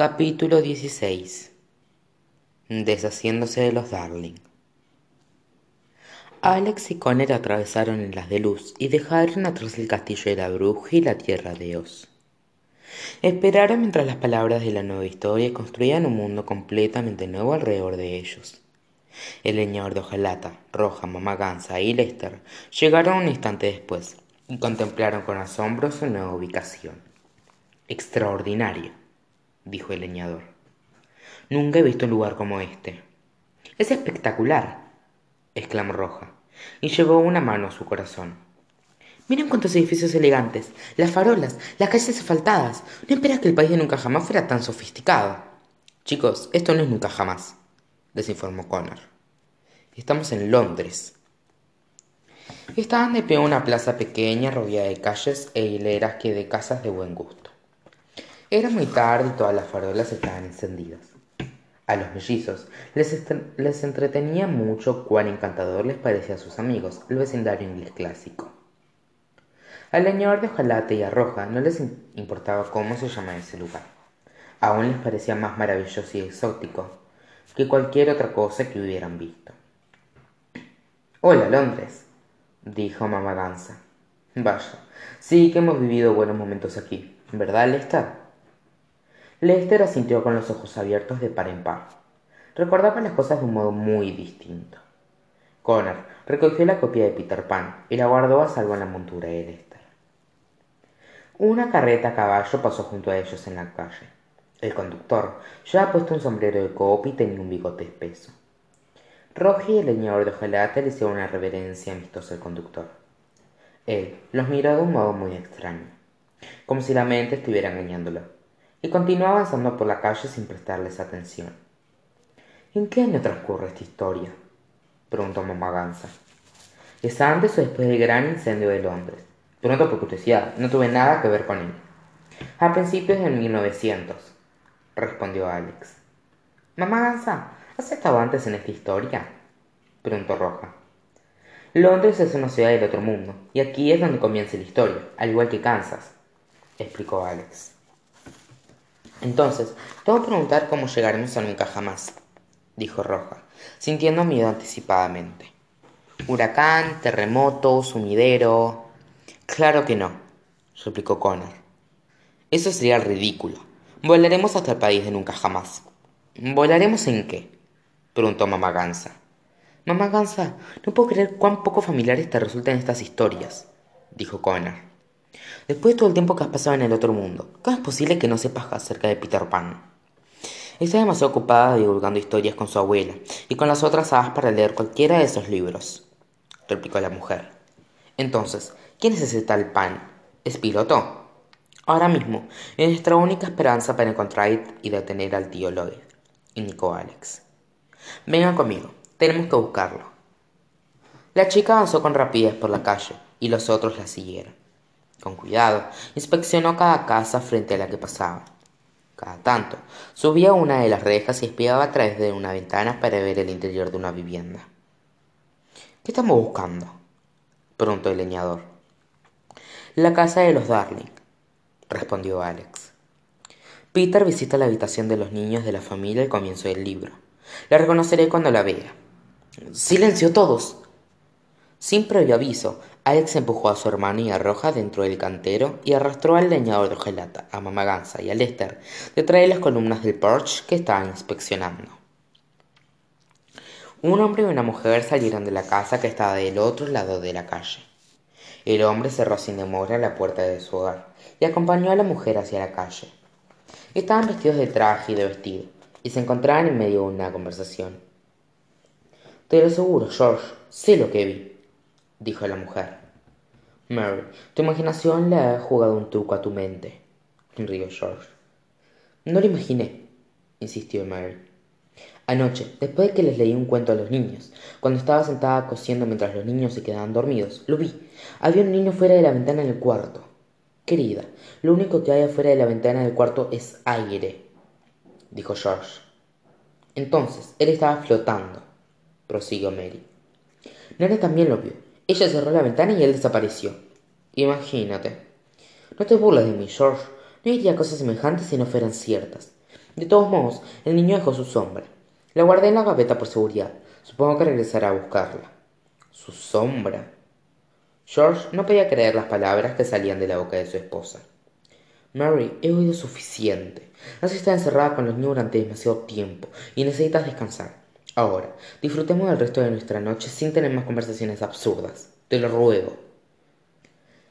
capítulo dieciséis. Deshaciéndose de los darling. Alex y connor atravesaron el haz de luz y dejaron atrás el castillo de la bruja y la tierra de oz. Esperaron mientras las palabras de la nueva historia construían un mundo completamente nuevo alrededor de ellos. El leñador de hojalata roja mamá gansa y lester llegaron un instante después y contemplaron con asombro su nueva ubicación. Extraordinario dijo el leñador. Nunca he visto un lugar como este. Es espectacular exclamó roja y llevó una mano a su corazón. Miren cuántos edificios elegantes las farolas las calles asfaltadas. No esperas que el país de nunca jamás fuera tan sofisticado. Chicos esto no es nunca jamás les informó connor. Estamos en londres. Estaban de pie en una plaza pequeña rodeada de calles e hileras que de casas de buen gusto era muy tarde y todas las farolas estaban encendidas. A los mellizos les, entretenía mucho cuán encantador les parecía a sus amigos el vecindario inglés clásico. Al leñador de hojalata y a roja no les importaba cómo se llamaba ese lugar. Aún les parecía más maravilloso y exótico que cualquier otra cosa que hubieran visto. Hola londres dijo mamá gansa vaya sí que hemos vivido buenos momentos aquí verdad lester lester asintió con los ojos abiertos de par en par. Recordaba las cosas de un modo muy distinto. Connor recogió la copia de peter pan y la guardó a salvo en la montura de lester. Una carreta a caballo pasó junto a ellos en la calle. El conductor llevaba puesto un sombrero de copa y tenía un bigote espeso. Roger y el leñador de hojalata le hicieron una reverencia amistosa al conductor. Él los miró de un modo muy extraño como si la mente estuviera engañándolo y continuó avanzando por la calle sin prestarles atención. En qué año transcurre esta historia preguntó mamá gansa es antes o después del gran incendio de londres. Pregunto por curiosidad no tuve nada que ver con él. A principios de 1900 respondió alex. Mamá gansa has estado antes en esta historia preguntó roja. Londres es una ciudad del otro mundo y aquí es donde comienza la historia al igual que kansas explicó alex entonces debo preguntar cómo llegaremos a nunca jamás dijo roja sintiendo miedo anticipadamente. Huracán terremoto sumidero. Claro que no replicó connor. Eso sería ridículo. Volaremos hasta el país de nunca jamás. Volaremos en qué preguntó mamá gansa mamá gansa no puedo creer cuán poco familiares te resultan estas historias dijo connor después de todo el tiempo que has pasado en el otro mundo cómo es posible que no sepas acerca de peter pan está demasiado ocupada divulgando historias con su abuela y con las otras hadas para leer cualquiera de esos libros replicó la mujer. Entonces quién es ese tal pan es piloto ahora mismo es nuestra única esperanza para encontrar y detener al tío lloyd indicó alex. Vengan conmigo tenemos que buscarlo. La chica avanzó con rapidez por la calle y los otros la siguieron con cuidado. Inspeccionó cada casa frente a la que pasaba. Cada tanto subía una de las rejas y espiaba a través de una ventana para ver el interior de una vivienda. Qué estamos buscando preguntó el leñador. La casa de los darling respondió alex. Peter visita la habitación de los niños de la familia al comienzo del libro. La reconoceré cuando la vea. Silencio todos. Sin previo aviso alex empujó a su hermano y a roja dentro del cantero y arrastró al leñador de hojalata a mamá gansa y a lester detrás de las columnas del porche que estaban inspeccionando. Un hombre y una mujer salieron de la casa que estaba del otro lado de la calle. El hombre cerró sin demora la puerta de su hogar y acompañó a la mujer hacia la calle. Estaban vestidos de traje y de vestido y se encontraban en medio de una conversación. Te lo aseguro george sé lo que vi dijo la mujer mary tu imaginación le ha jugado un truco a tu mente rió george. No lo imaginé insistió mary. Anoche después de que les leí un cuento a los niños cuando estaba sentada cosiendo mientras los niños se quedaban dormidos lo vi. Había un niño fuera de la ventana en el cuarto. Querida lo único que hay afuera de la ventana del cuarto es aire dijo george. Entonces él estaba flotando prosiguió mary. Nana también lo vio ella cerró la ventana y él desapareció imagínate no te burles de mí george no diría cosas semejantes si no fueran ciertas De todos modos, el niño dejó su sombra. La guardé en la gaveta por seguridad. Supongo que regresará a buscarla. Su sombra. George no podía creer las palabras que salían de la boca de su esposa. Mary, he oído suficiente. Has estado encerrada con los niños durante demasiado tiempo y necesitas descansar. Ahora, disfrutemos del resto de nuestra noche sin tener más conversaciones absurdas. Te lo ruego.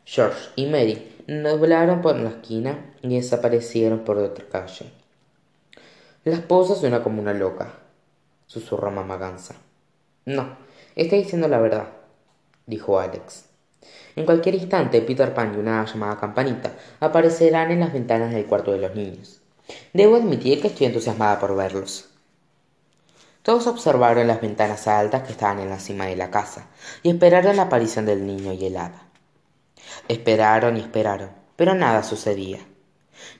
George y Mary doblaron por la esquina y desaparecieron por otra calle. La esposa suena como una loca, susurró mamá Gansa. No, está diciendo la verdad, dijo Alex. En cualquier instante, Peter Pan y una llamada campanita aparecerán en las ventanas del cuarto de los niños. Debo admitir que estoy entusiasmada por verlos. Todos observaron las ventanas altas que estaban en la cima de la casa y esperaron la aparición del niño y el hada. Esperaron y esperaron, pero nada sucedía.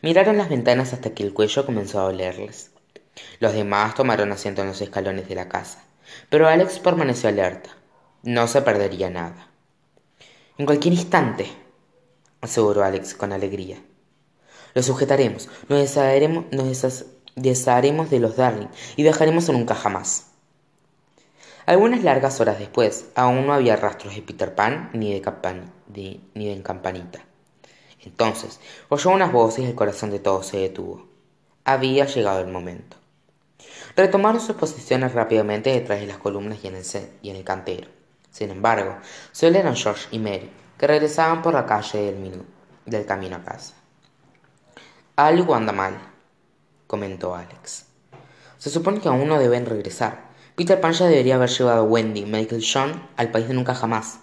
Miraron las ventanas hasta que el cuello comenzó a olerles. Los demás tomaron asiento en los escalones de la casa, pero Alex permaneció alerta. No se perdería nada. En cualquier instante, aseguró Alex con alegría. Lo sujetaremos, nos desharemos, nos desharemos de los Darling y dejaremos en nunca jamás. Algunas largas horas después, aún no había rastros de Peter Pan ni de, ni de Campanita. Entonces, oyó unas voces y el corazón de todos se detuvo. Había llegado el momento. Retomaron sus posiciones rápidamente detrás de las columnas y en el, y en el cantero. Sin embargo, solo eran George y Mary, que regresaban por la calle del, del camino a casa. Algo anda mal, comentó Alex. Se supone que aún no deben regresar. Peter Pan ya debería haber llevado a Wendy, Michael John al país de nunca jamás.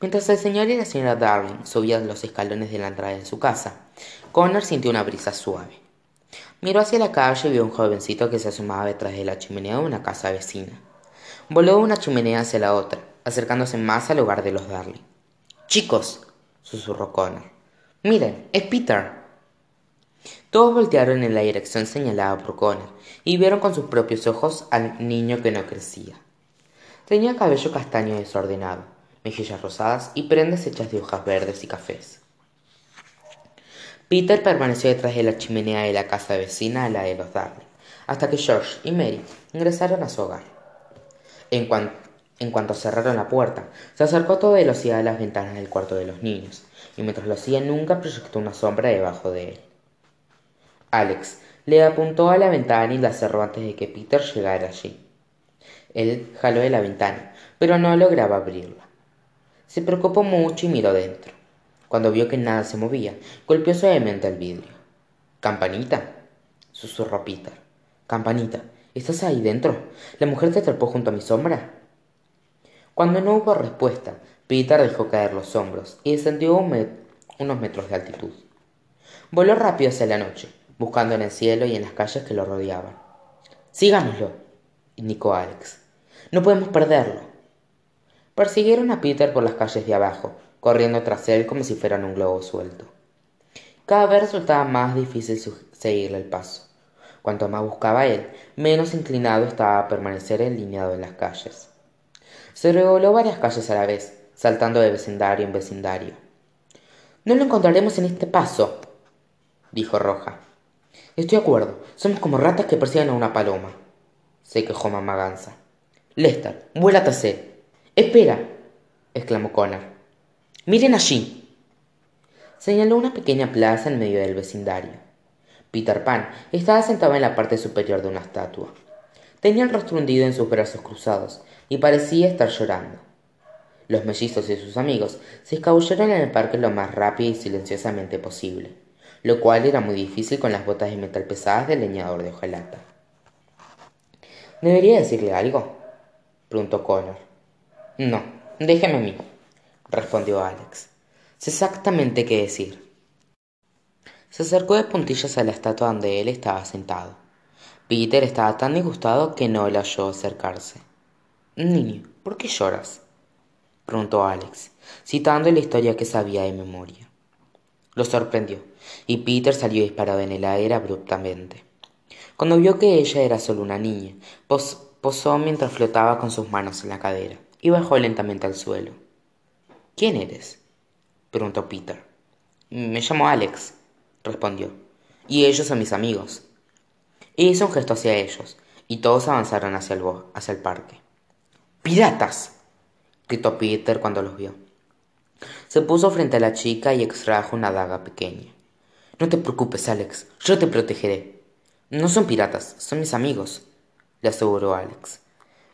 Mientras el señor y la señora Darling subían los escalones de la entrada de su casa, Connor sintió una brisa suave. Miró hacia la calle y vio a un jovencito que se asomaba detrás de la chimenea de una casa vecina. Voló de una chimenea hacia la otra, acercándose más al hogar de los Darling. Chicos, susurró Connor. Miren, es Peter. Todos voltearon en la dirección señalada por Connor y vieron con sus propios ojos al niño que no crecía. Tenía cabello castaño desordenado, mejillas rosadas y prendas hechas de hojas verdes y cafés. Peter permaneció detrás de la chimenea de la casa vecina a la de los Darling, hasta que George y Mary ingresaron a su hogar. En, en cuanto cerraron la puerta, se acercó a toda velocidad a las ventanas del cuarto de los niños, y mientras lo hacía nunca proyectó una sombra debajo de él. Alex le apuntó a la ventana y la cerró antes de que Peter llegara allí. Él jaló de la ventana, pero no lograba abrirla. Se preocupó mucho y miró dentro. Cuando vio que nada se movía, golpeó suavemente el vidrio. ¿Campanita? susurró Peter. Campanita, ¿estás ahí dentro? ¿La mujer te atrapó junto a mi sombra? Cuando no hubo respuesta, Peter dejó caer los hombros y descendió unos metros de altitud. Voló rápido hacia la noche, buscando en el cielo y en las calles que lo rodeaban. Sigámoslo, indicó Alex. No podemos perderlo. Persiguieron a Peter por las calles de abajo, corriendo tras él como si fueran un globo suelto. Cada vez resultaba más difícil seguirle el paso. Cuanto más buscaba él, menos inclinado estaba a permanecer alineado en las calles. Se revoló varias calles a la vez, saltando de vecindario en vecindario. No lo encontraremos en este paso, dijo Roja. Estoy de acuerdo. Somos como ratas que persiguen a una paloma. Se quejó mamá Gansa. Lester, vuela tras Espera, exclamó Connor. Miren allí. Señaló una pequeña plaza en medio del vecindario. Peter Pan estaba sentado en la parte superior de una estatua. Tenía el rostro hundido en sus brazos cruzados y parecía estar llorando. Los mellizos y sus amigos se escabulleron en el parque lo más rápido y silenciosamente posible lo cual era muy difícil con las botas de metal pesadas del leñador de hojalata. ¿Debería decirle algo? preguntó Connor. No, déjeme a mí, respondió Alex. Sé exactamente qué decir. Se acercó de puntillas a la estatua donde él estaba sentado. Peter estaba tan disgustado que no le oyó acercarse. Niño, ¿por qué lloras? preguntó Alex, citando la historia que sabía de memoria. Lo sorprendió, y Peter salió disparado en el aire abruptamente. Cuando vio que ella era solo una niña, posó mientras flotaba con sus manos en la cadera y bajó lentamente al suelo. ¿Quién eres? preguntó Peter. Me llamo Alex, respondió. Y ellos son mis amigos. hizo un gesto hacia ellos, y todos avanzaron hacia el, hacia el parque. ¡Piratas! gritó Peter cuando los vio. Se puso frente a la chica y extrajo una daga pequeña. No te preocupes, Alex, yo te protegeré. No son piratas, son mis amigos, le aseguró Alex.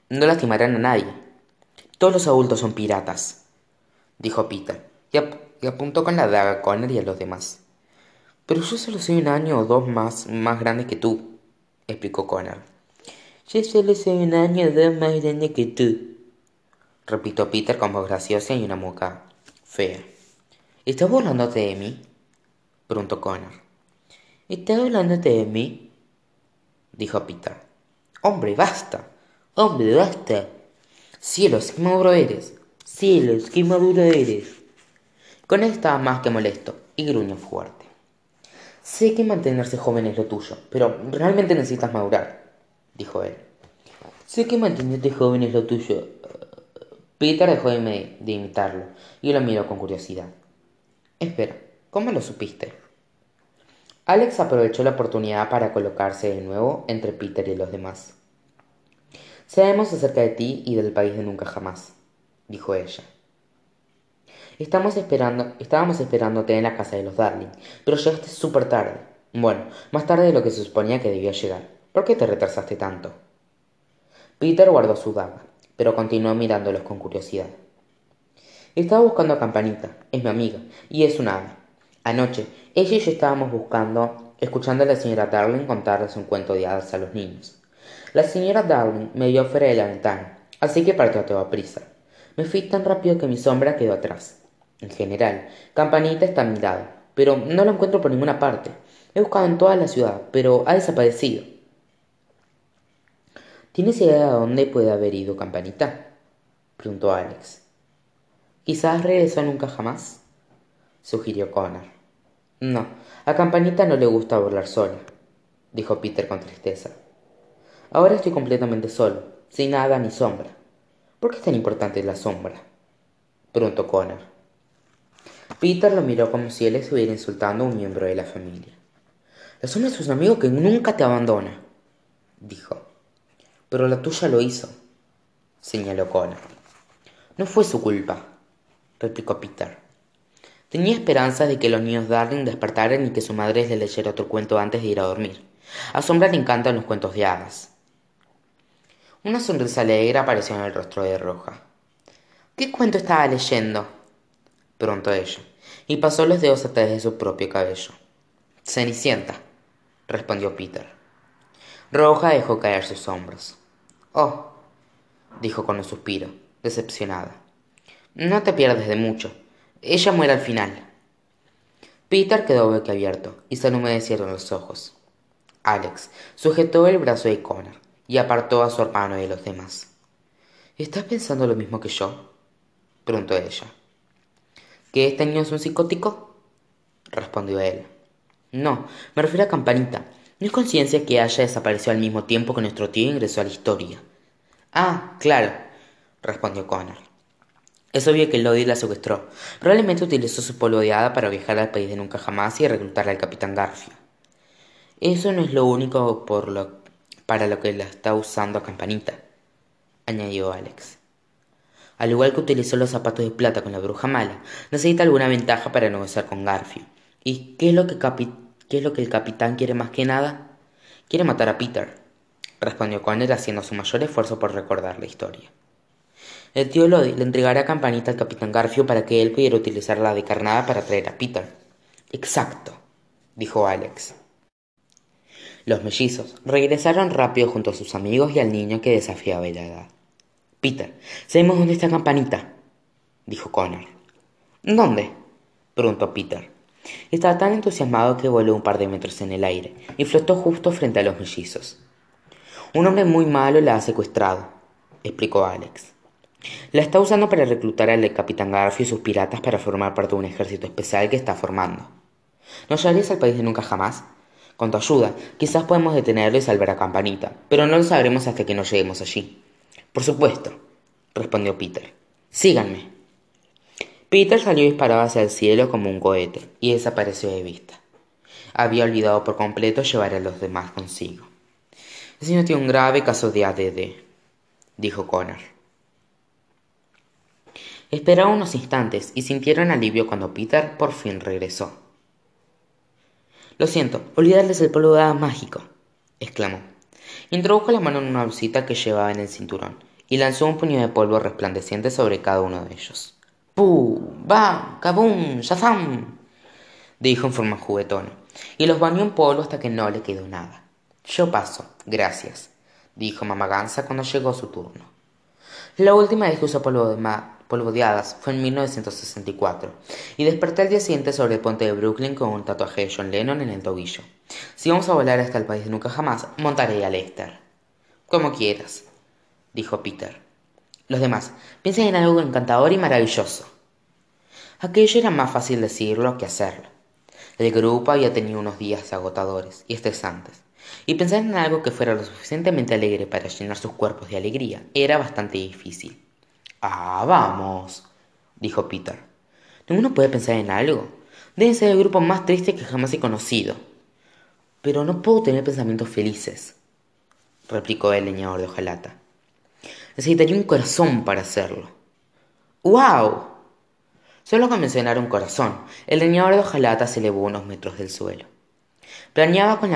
No lastimarán a nadie. Todos los adultos son piratas, dijo Peter, y, apuntó con la daga a Connor y a los demás. Pero yo solo soy un año o dos más, más grande que tú, explicó Connor. Yo solo soy un año o dos más grande que tú, repitió Peter con voz graciosa y una mueca fea. ¿Estás burlándote de mí? preguntó Connor. ¿Estás burlándote de mí? dijo Peter. Hombre, basta. Hombre, basta. Cielos, qué maduro eres. Cielos, qué maduro eres. Con él estaba más que molesto y gruñó fuerte. Sé que mantenerse joven es lo tuyo, pero realmente necesitas madurar, dijo él. Sé que mantenerte joven es lo tuyo. Peter dejó de, imitarlo y lo miró con curiosidad. Espera, ¿cómo lo supiste? Alex aprovechó la oportunidad para colocarse de nuevo entre Peter y los demás. Sabemos acerca de ti y del país de nunca jamás, dijo ella. Esperando, estábamos esperándote en la casa de los Darling, pero llegaste súper tarde. Bueno, más tarde de lo que se suponía que debía llegar. ¿Por qué te retrasaste tanto? Peter guardó su daga, pero continuó mirándolos con curiosidad. Estaba buscando a Campanita, es mi amiga, y es una hada. Anoche, ella y yo estábamos buscando, escuchando a la señora Darling contarles un cuento de hadas a los niños. La señora Darling me vio fuera de la ventana, así que partió a toda prisa. Me fui tan rápido que mi sombra quedó atrás. En general, Campanita está a mi lado, pero no la encuentro por ninguna parte. He buscado en toda la ciudad, pero ha desaparecido. ¿Tienes idea de dónde puede haber ido Campanita? preguntó Alex. Quizás regresó nunca jamás, sugirió Connor. No, a Campanita no le gusta volar sola, dijo Peter con tristeza. Ahora estoy completamente solo, sin nada ni sombra. ¿Por qué es tan importante la sombra? preguntó Connor. Peter lo miró como si él estuviera insultando a un miembro de la familia. La sombra es un amigo que nunca te abandona, dijo. Pero la tuya lo hizo, señaló Connor. No fue su culpa, replicó Peter. Tenía esperanzas de que los niños Darling despertaran y que su madre les leyera otro cuento antes de ir a dormir. A Sombra le encantan los cuentos de hadas. Una sonrisa alegre apareció en el rostro de Roja. ¿Qué cuento estaba leyendo? preguntó ella, y pasó los dedos a través de su propio cabello. Cenicienta, respondió Peter. Roja dejó caer sus hombros. Oh, dijo con un suspiro, decepcionada. No te pierdes de mucho. Ella muere al final. Peter quedó boquiabierto y se humedecieron los ojos. Alex sujetó el brazo de Connor y apartó a su hermano de los demás. ¿Estás pensando lo mismo que yo? preguntó ella. ¿Que este niño es un psicótico? respondió él. No, me refiero a Campanita. No es conciencia que haya desaparecido al mismo tiempo que nuestro tío ingresó a la historia. Ah, claro, respondió Connor. Es obvio que Lodi la secuestró. Probablemente utilizó su polvo de hada para viajar al país de nunca jamás y reclutar al capitán Garfio. Eso no es lo único por lo, para lo que la está usando a Campanita, añadió Alex. Al igual que utilizó los zapatos de plata con la bruja mala, necesita alguna ventaja para negociar con Garfio. ¿Y qué es lo que, qué es lo que el capitán quiere más que nada? Quiere matar a Peter, respondió Connor haciendo su mayor esfuerzo por recordar la historia. El tío Lodi le entregará Campanita al capitán Garfio para que él pudiera utilizar la de carnada para traer a Peter. Exacto, dijo Alex. Los mellizos regresaron rápido junto a sus amigos y al niño que desafiaba la edad. Peter, sabemos dónde está Campanita, dijo Connor. ¿Dónde? preguntó Peter. Estaba tan entusiasmado que voló un par de metros en el aire y flotó justo frente a los mellizos. Un hombre muy malo la ha secuestrado, explicó Alex. La está usando para reclutar al capitán Garfio y sus piratas para formar parte de un ejército especial que está formando. ¿Nos llevarías al país de nunca jamás? Con tu ayuda, quizás podemos detenerlo y salvar a Campanita, pero no lo sabremos hasta que no lleguemos allí. Por supuesto, respondió Peter. Síganme. Peter salió disparado hacia el cielo como un cohete y desapareció de vista. Había olvidado por completo llevar a los demás consigo. Ese niño tiene un grave caso de ADD, dijo Connor. Esperaron unos instantes y sintieron alivio cuando Peter por fin regresó. Lo siento, olvidarles el polvo de mágico, exclamó. Introdujo la mano en una bolsita que llevaba en el cinturón y lanzó un puño de polvo resplandeciente sobre cada uno de ellos. ¡Puh! ¡Bam! ¡Kabum! ¡Shazam! dijo en forma juguetona, y los bañó en polvo hasta que no le quedó nada. Yo paso, gracias, dijo mamá Gansa cuando llegó su turno. La última vez que usó polvo de, polvo de hadas fue en 1964 y desperté al día siguiente sobre el puente de Brooklyn con un tatuaje de John Lennon en el tobillo. Si vamos a volar hasta el país nunca jamás, montaré a Lester. Como quieras, dijo Peter. Los demás, piensen en algo encantador y maravilloso. Aquello era más fácil decirlo que hacerlo. El grupo había tenido unos días agotadores y estresantes, y pensar en algo que fuera lo suficientemente alegre para llenar sus cuerpos de alegría era bastante difícil. Ah, vamos, dijo Peter. Ninguno puede pensar en algo. Deben ser el grupo más triste que jamás he conocido. Pero no puedo tener pensamientos felices, replicó el leñador de hojalata. Necesitaría un corazón para hacerlo. ¡Wow! Solo con mencionar un corazón, el leñador de hojalata se elevó unos metros del suelo. Planeaba con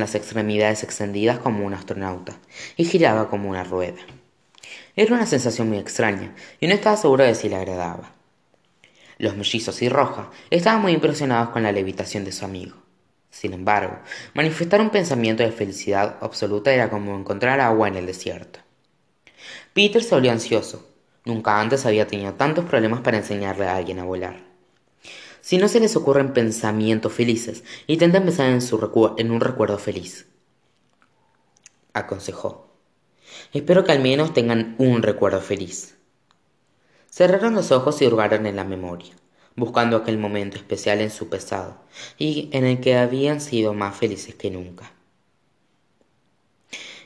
las extremidades extendidas como un astronauta y giraba como una rueda. Era una sensación muy extraña, y no estaba seguro de si le agradaba. Los mellizos y Roja estaban muy impresionados con la levitación de su amigo. Sin embargo, manifestar un pensamiento de felicidad absoluta era como encontrar agua en el desierto. Peter se volvió ansioso. Nunca antes había tenido tantos problemas para enseñarle a alguien a volar. Si no se les ocurren pensamientos felices, intenten pensar en, en un recuerdo feliz. Aconsejó. Espero que al menos tengan un recuerdo feliz. Cerraron los ojos y hurgaron en la memoria, buscando aquel momento especial en su pasado y en el que habían sido más felices que nunca.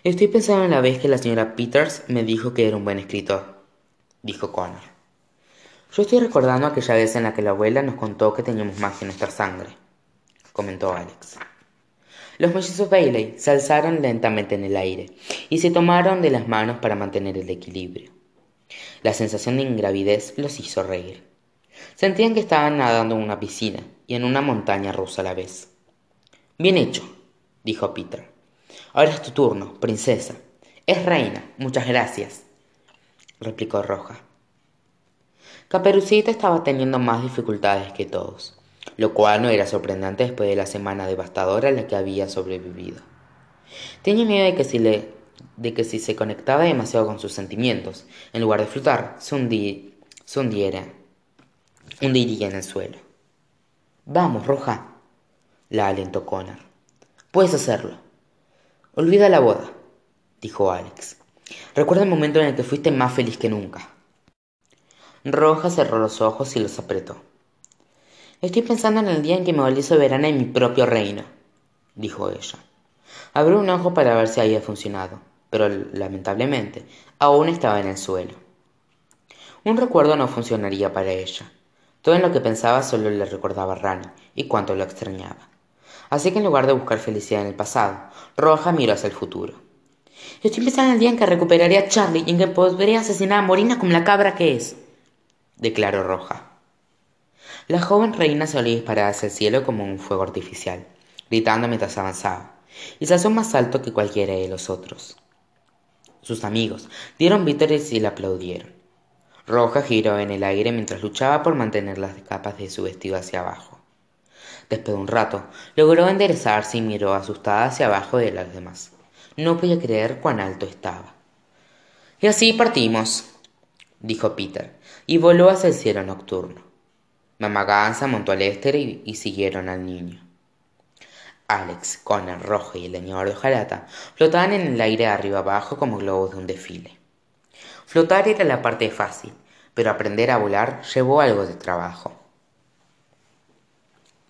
Estoy pensando en la vez que la señora Peters me dijo que era un buen escritor, dijo Connor. Yo estoy recordando aquella vez en la que la abuela nos contó que teníamos magia en nuestra sangre, comentó Alex. Los mellizos Bailey se alzaron lentamente en el aire y se tomaron de las manos para mantener el equilibrio. La sensación de ingravidez los hizo reír. Sentían que estaban nadando en una piscina y en una montaña rusa a la vez. Bien hecho, dijo Peter. Ahora es tu turno, princesa. Es reina, muchas gracias, replicó Roja. Caperucita estaba teniendo más dificultades que todos lo cual no era sorprendente después de la semana devastadora a la que había sobrevivido. Tenía miedo de que si, le, de que se conectaba demasiado con sus sentimientos, en lugar de flotar, se, hundiera, hundiría en el suelo. Vamos, Roja, la alentó Connor. Puedes hacerlo. Olvida la boda, dijo Alex. Recuerda el momento en el que fuiste más feliz que nunca. Roja cerró los ojos y los apretó. Estoy pensando en el día en que me volví soberana en mi propio reino, dijo ella. Abrió un ojo para ver si había funcionado, pero lamentablemente aún estaba en el suelo. Un recuerdo no funcionaría para ella. Todo en lo que pensaba solo le recordaba a Rani y cuánto lo extrañaba. Así que en lugar de buscar felicidad en el pasado, Roja miró hacia el futuro. Estoy pensando en el día en que recuperaría a Charlie y en que podría asesinar a Morina como la cabra que es, declaró Roja. La joven reina solía disparar hacia el cielo como un fuego artificial, gritando mientras avanzaba, y se alzó más alto que cualquiera de los otros. Sus amigos dieron vítores y la aplaudieron. Roja giró en el aire mientras luchaba por mantener las capas de su vestido hacia abajo. Después de un rato, logró enderezarse y miró asustada hacia abajo de las demás. No podía creer cuán alto estaba. Y así partimos, dijo Peter, y voló hacia el cielo nocturno. Mamá Gansa montó al Lester y, siguieron al niño. Alex, Connor, Rojo y el señor de flotaban en el aire arriba abajo como globos de un desfile. Flotar era la parte fácil, pero aprender a volar llevó algo de trabajo.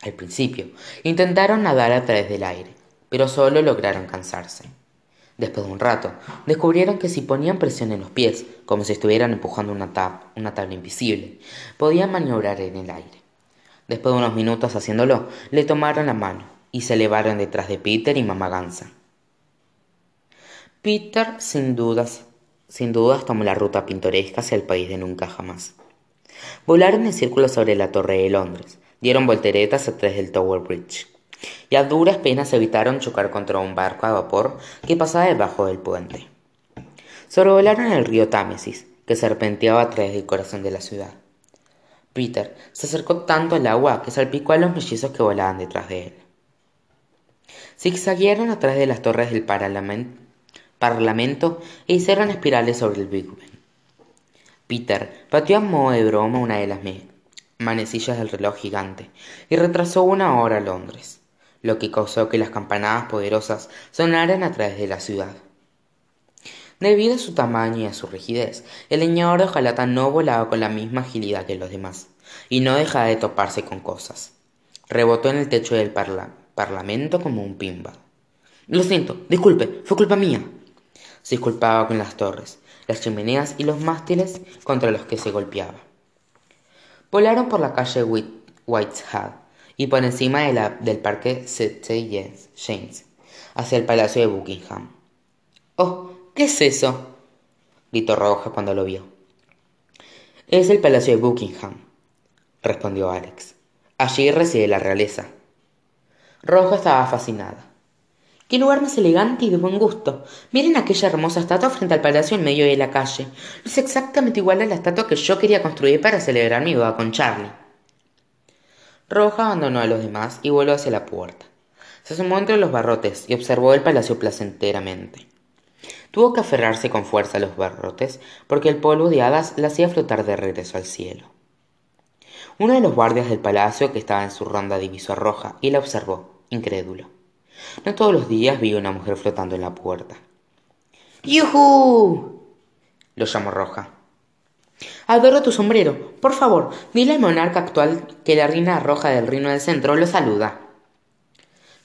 Al principio, intentaron nadar a través del aire, pero solo lograron cansarse. Después de un rato, descubrieron que si ponían presión en los pies, como si estuvieran empujando una, una tabla invisible, podían maniobrar en el aire. Después de unos minutos haciéndolo, le tomaron la mano y se elevaron detrás de Peter y Mamá Gansa. Peter, sin dudas, sin dudas, tomó la ruta pintoresca hacia el país de nunca jamás. Volaron en círculo sobre la Torre de Londres, dieron volteretas a través del Tower Bridge, y a duras penas evitaron chocar contra un barco a vapor que pasaba debajo del puente. Sobrevolaron el río Támesis, que serpenteaba a través del corazón de la ciudad. Peter se acercó tanto al agua que salpicó a los mellizos que volaban detrás de él. Zigzaguearon a través de las torres del parlamento e hicieron espirales sobre el Big Ben. Peter pateó a modo de broma una de las manecillas del reloj gigante y retrasó una hora a Londres, lo que causó que las campanadas poderosas sonaran a través de la ciudad. Debido a su tamaño y a su rigidez, el leñador de hojalata no volaba con la misma agilidad que los demás, y no dejaba de toparse con cosas. Rebotó en el techo del parlamento como un pimba. Lo siento, disculpe, fue culpa mía. Se disculpaba con las torres, las chimeneas y los mástiles contra los que se golpeaba. Volaron por la calle Whitehall y por encima del parque St. James, hacia el palacio de Buckingham. Oh, ¿Qué es eso? gritó Roja cuando lo vio. Es el Palacio de Buckingham, respondió Alex. Allí reside la realeza. Roja estaba fascinada. ¡Qué lugar más elegante y de buen gusto! Miren aquella hermosa estatua frente al palacio en medio de la calle. Es exactamente igual a la estatua que yo quería construir para celebrar mi boda con Charlie. Roja abandonó a los demás y volvió hacia la puerta. Se asomó entre los barrotes y observó el palacio placenteramente. Tuvo que aferrarse con fuerza a los barrotes porque el polvo de hadas la hacía flotar de regreso al cielo. Uno de los guardias del palacio que estaba en su ronda divisó a Roja y la observó, incrédulo. No todos los días vi una mujer flotando en la puerta. ¡Yujú! lo llamó Roja. Adoro tu sombrero. Por favor, dile al monarca actual que la reina roja del reino del centro lo saluda.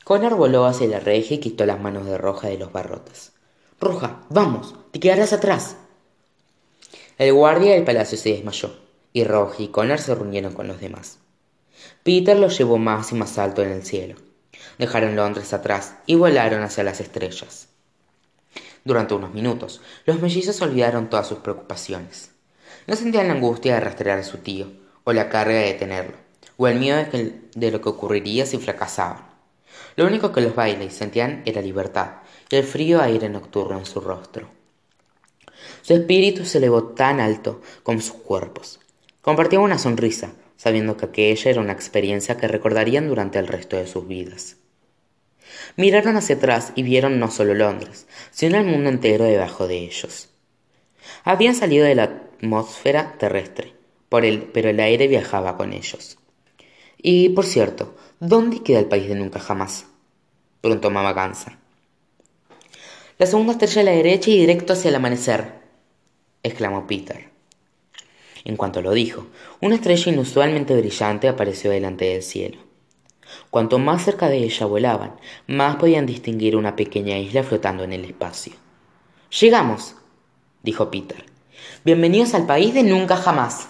Connor voló hacia la reja y quitó las manos de Roja de los barrotes. Roja, vamos, te quedarás atrás. El guardia del palacio se desmayó, y Roja y Connor se reunieron con los demás. Peter los llevó más y más alto en el cielo. Dejaron Londres atrás y volaron hacia las estrellas. Durante unos minutos, los mellizos olvidaron todas sus preocupaciones. No sentían la angustia de rastrear a su tío, o la carga de detenerlo, o el miedo de, lo que ocurriría si fracasaban. Lo único que los bailes sentían era libertad, y el frío aire nocturno en su rostro. Su espíritu se elevó tan alto como sus cuerpos. Compartían una sonrisa, sabiendo que aquella era una experiencia que recordarían durante el resto de sus vidas. Miraron hacia atrás y vieron no solo Londres, sino el mundo entero debajo de ellos. Habían salido de la atmósfera terrestre, pero el aire viajaba con ellos. Y, por cierto, ¿dónde queda el país de nunca jamás? preguntó Mama Gansa. La segunda estrella a la derecha y directo hacia el amanecer, exclamó Peter. En cuanto lo dijo, una estrella inusualmente brillante apareció delante del cielo. Cuanto más cerca de ella volaban, más podían distinguir una pequeña isla flotando en el espacio. Llegamos, dijo Peter. Bienvenidos al país de nunca jamás.